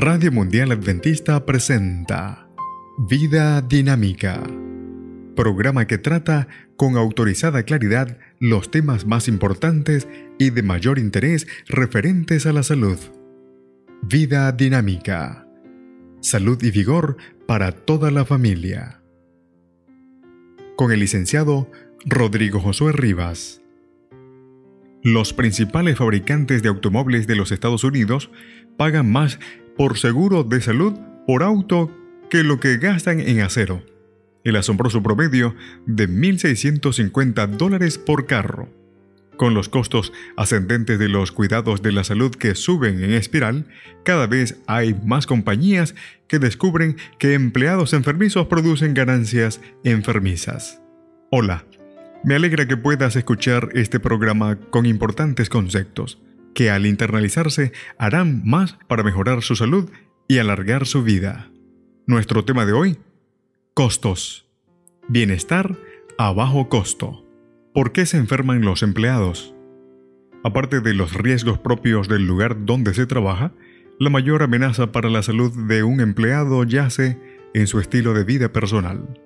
Radio Mundial Adventista presenta Vida Dinámica, programa que trata con autorizada claridad los temas más importantes y de mayor interés referentes a la salud. Vida Dinámica, salud y vigor para toda la familia. Con el licenciado Rodrigo Josué Rivas. Los principales fabricantes de automóviles de los Estados Unidos pagan más por seguro de salud por auto que lo que gastan en acero. El asombroso promedio de 1.650 dólares por carro. Con los costos ascendentes de los cuidados de la salud que suben en espiral, cada vez hay más compañías que descubren que empleados enfermizos producen ganancias enfermizas. Hola, me alegra que puedas escuchar este programa con importantes conceptos que al internalizarse harán más para mejorar su salud y alargar su vida. Nuestro tema de hoy, costos. Bienestar a bajo costo. ¿Por qué se enferman los empleados? Aparte de los riesgos propios del lugar donde se trabaja, la mayor amenaza para la salud de un empleado yace en su estilo de vida personal.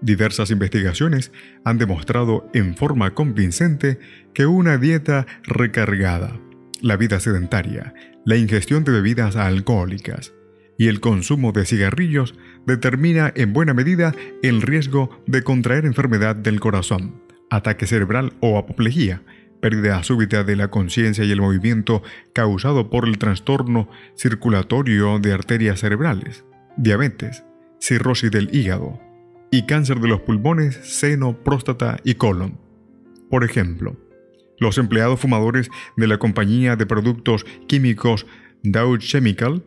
Diversas investigaciones han demostrado en forma convincente que una dieta recargada, la vida sedentaria, la ingestión de bebidas alcohólicas y el consumo de cigarrillos determina en buena medida el riesgo de contraer enfermedad del corazón, ataque cerebral o apoplejía, pérdida súbita de la conciencia y el movimiento causado por el trastorno circulatorio de arterias cerebrales, diabetes, cirrosis del hígado y cáncer de los pulmones, seno, próstata y colon. Por ejemplo, los empleados fumadores de la compañía de productos químicos Dow Chemical,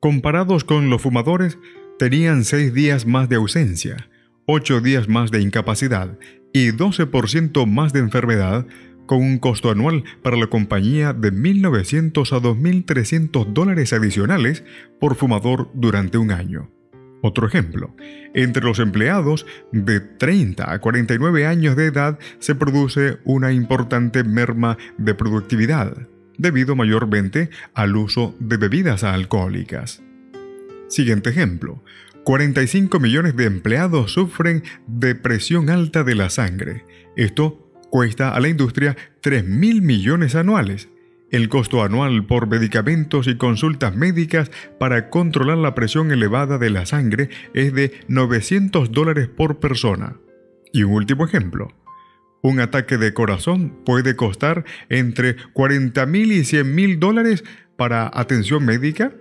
comparados con los fumadores, tenían 6 días más de ausencia, 8 días más de incapacidad y 12% más de enfermedad, con un costo anual para la compañía de 1.900 a 2.300 dólares adicionales por fumador durante un año. Otro ejemplo, entre los empleados de 30 a 49 años de edad se produce una importante merma de productividad, debido mayormente al uso de bebidas alcohólicas. Siguiente ejemplo, 45 millones de empleados sufren de presión alta de la sangre. Esto cuesta a la industria 3 mil millones anuales el costo anual por medicamentos y consultas médicas para controlar la presión elevada de la sangre es de 900 dólares por persona. Y un último ejemplo. Un ataque de corazón puede costar entre 40 mil y 100 mil dólares para atención médica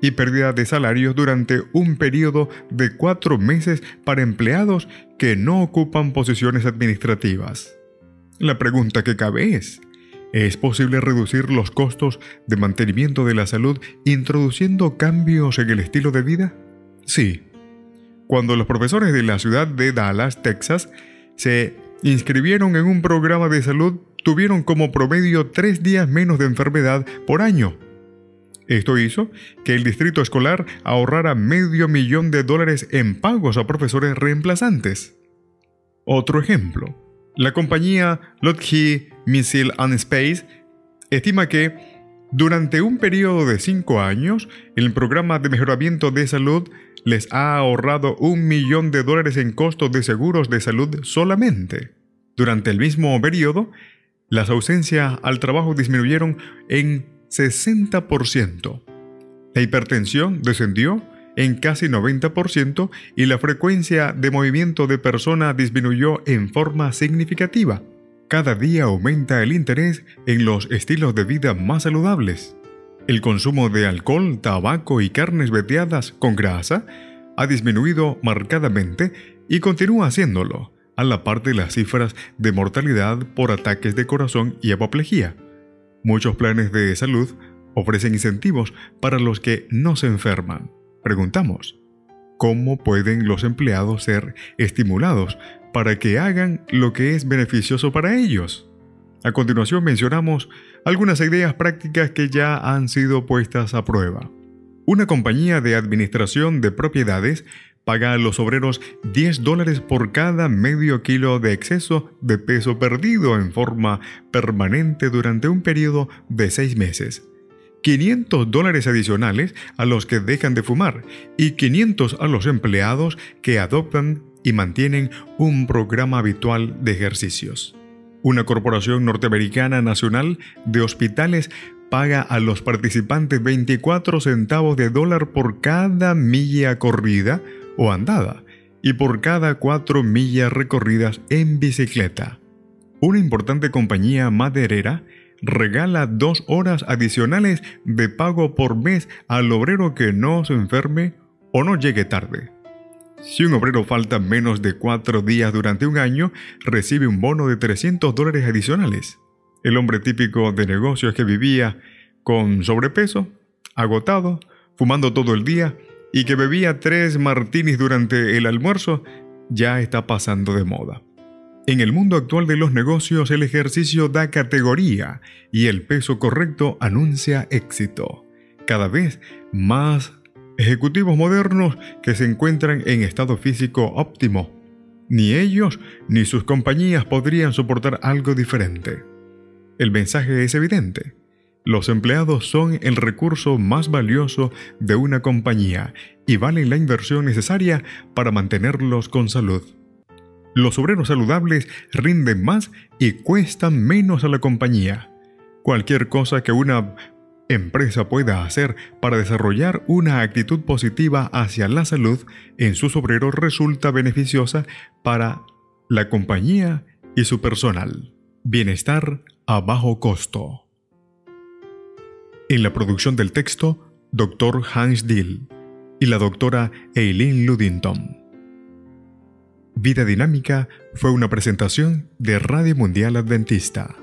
y pérdida de salarios durante un periodo de cuatro meses para empleados que no ocupan posiciones administrativas. La pregunta que cabe es, ¿Es posible reducir los costos de mantenimiento de la salud introduciendo cambios en el estilo de vida? Sí. Cuando los profesores de la ciudad de Dallas, Texas, se inscribieron en un programa de salud, tuvieron como promedio tres días menos de enfermedad por año. Esto hizo que el distrito escolar ahorrara medio millón de dólares en pagos a profesores reemplazantes. Otro ejemplo. La compañía Lockheed Missile and Space estima que durante un periodo de cinco años, el programa de mejoramiento de salud les ha ahorrado un millón de dólares en costos de seguros de salud solamente. Durante el mismo periodo, las ausencias al trabajo disminuyeron en 60%. La hipertensión descendió en casi 90% y la frecuencia de movimiento de persona disminuyó en forma significativa. Cada día aumenta el interés en los estilos de vida más saludables. El consumo de alcohol, tabaco y carnes veteadas con grasa ha disminuido marcadamente y continúa haciéndolo, a la par de las cifras de mortalidad por ataques de corazón y apoplejía. Muchos planes de salud ofrecen incentivos para los que no se enferman. Preguntamos, ¿cómo pueden los empleados ser estimulados para que hagan lo que es beneficioso para ellos? A continuación mencionamos algunas ideas prácticas que ya han sido puestas a prueba. Una compañía de administración de propiedades paga a los obreros 10 dólares por cada medio kilo de exceso de peso perdido en forma permanente durante un periodo de seis meses 500 dólares adicionales a los que dejan de fumar y 500 a los empleados que adoptan y mantienen un programa habitual de ejercicios. Una corporación norteamericana nacional de hospitales paga a los participantes 24 centavos de dólar por cada milla corrida o andada y por cada 4 millas recorridas en bicicleta. Una importante compañía maderera regala dos horas adicionales de pago por mes al obrero que no se enferme o no llegue tarde. Si un obrero falta menos de cuatro días durante un año, recibe un bono de 300 dólares adicionales. El hombre típico de negocios que vivía con sobrepeso, agotado, fumando todo el día y que bebía tres martinis durante el almuerzo, ya está pasando de moda. En el mundo actual de los negocios el ejercicio da categoría y el peso correcto anuncia éxito. Cada vez más ejecutivos modernos que se encuentran en estado físico óptimo. Ni ellos ni sus compañías podrían soportar algo diferente. El mensaje es evidente. Los empleados son el recurso más valioso de una compañía y valen la inversión necesaria para mantenerlos con salud. Los obreros saludables rinden más y cuestan menos a la compañía. Cualquier cosa que una empresa pueda hacer para desarrollar una actitud positiva hacia la salud en sus obreros resulta beneficiosa para la compañía y su personal. Bienestar a bajo costo. En la producción del texto, Dr. Hans Dill y la doctora Eileen Ludington. Vida Dinámica fue una presentación de Radio Mundial Adventista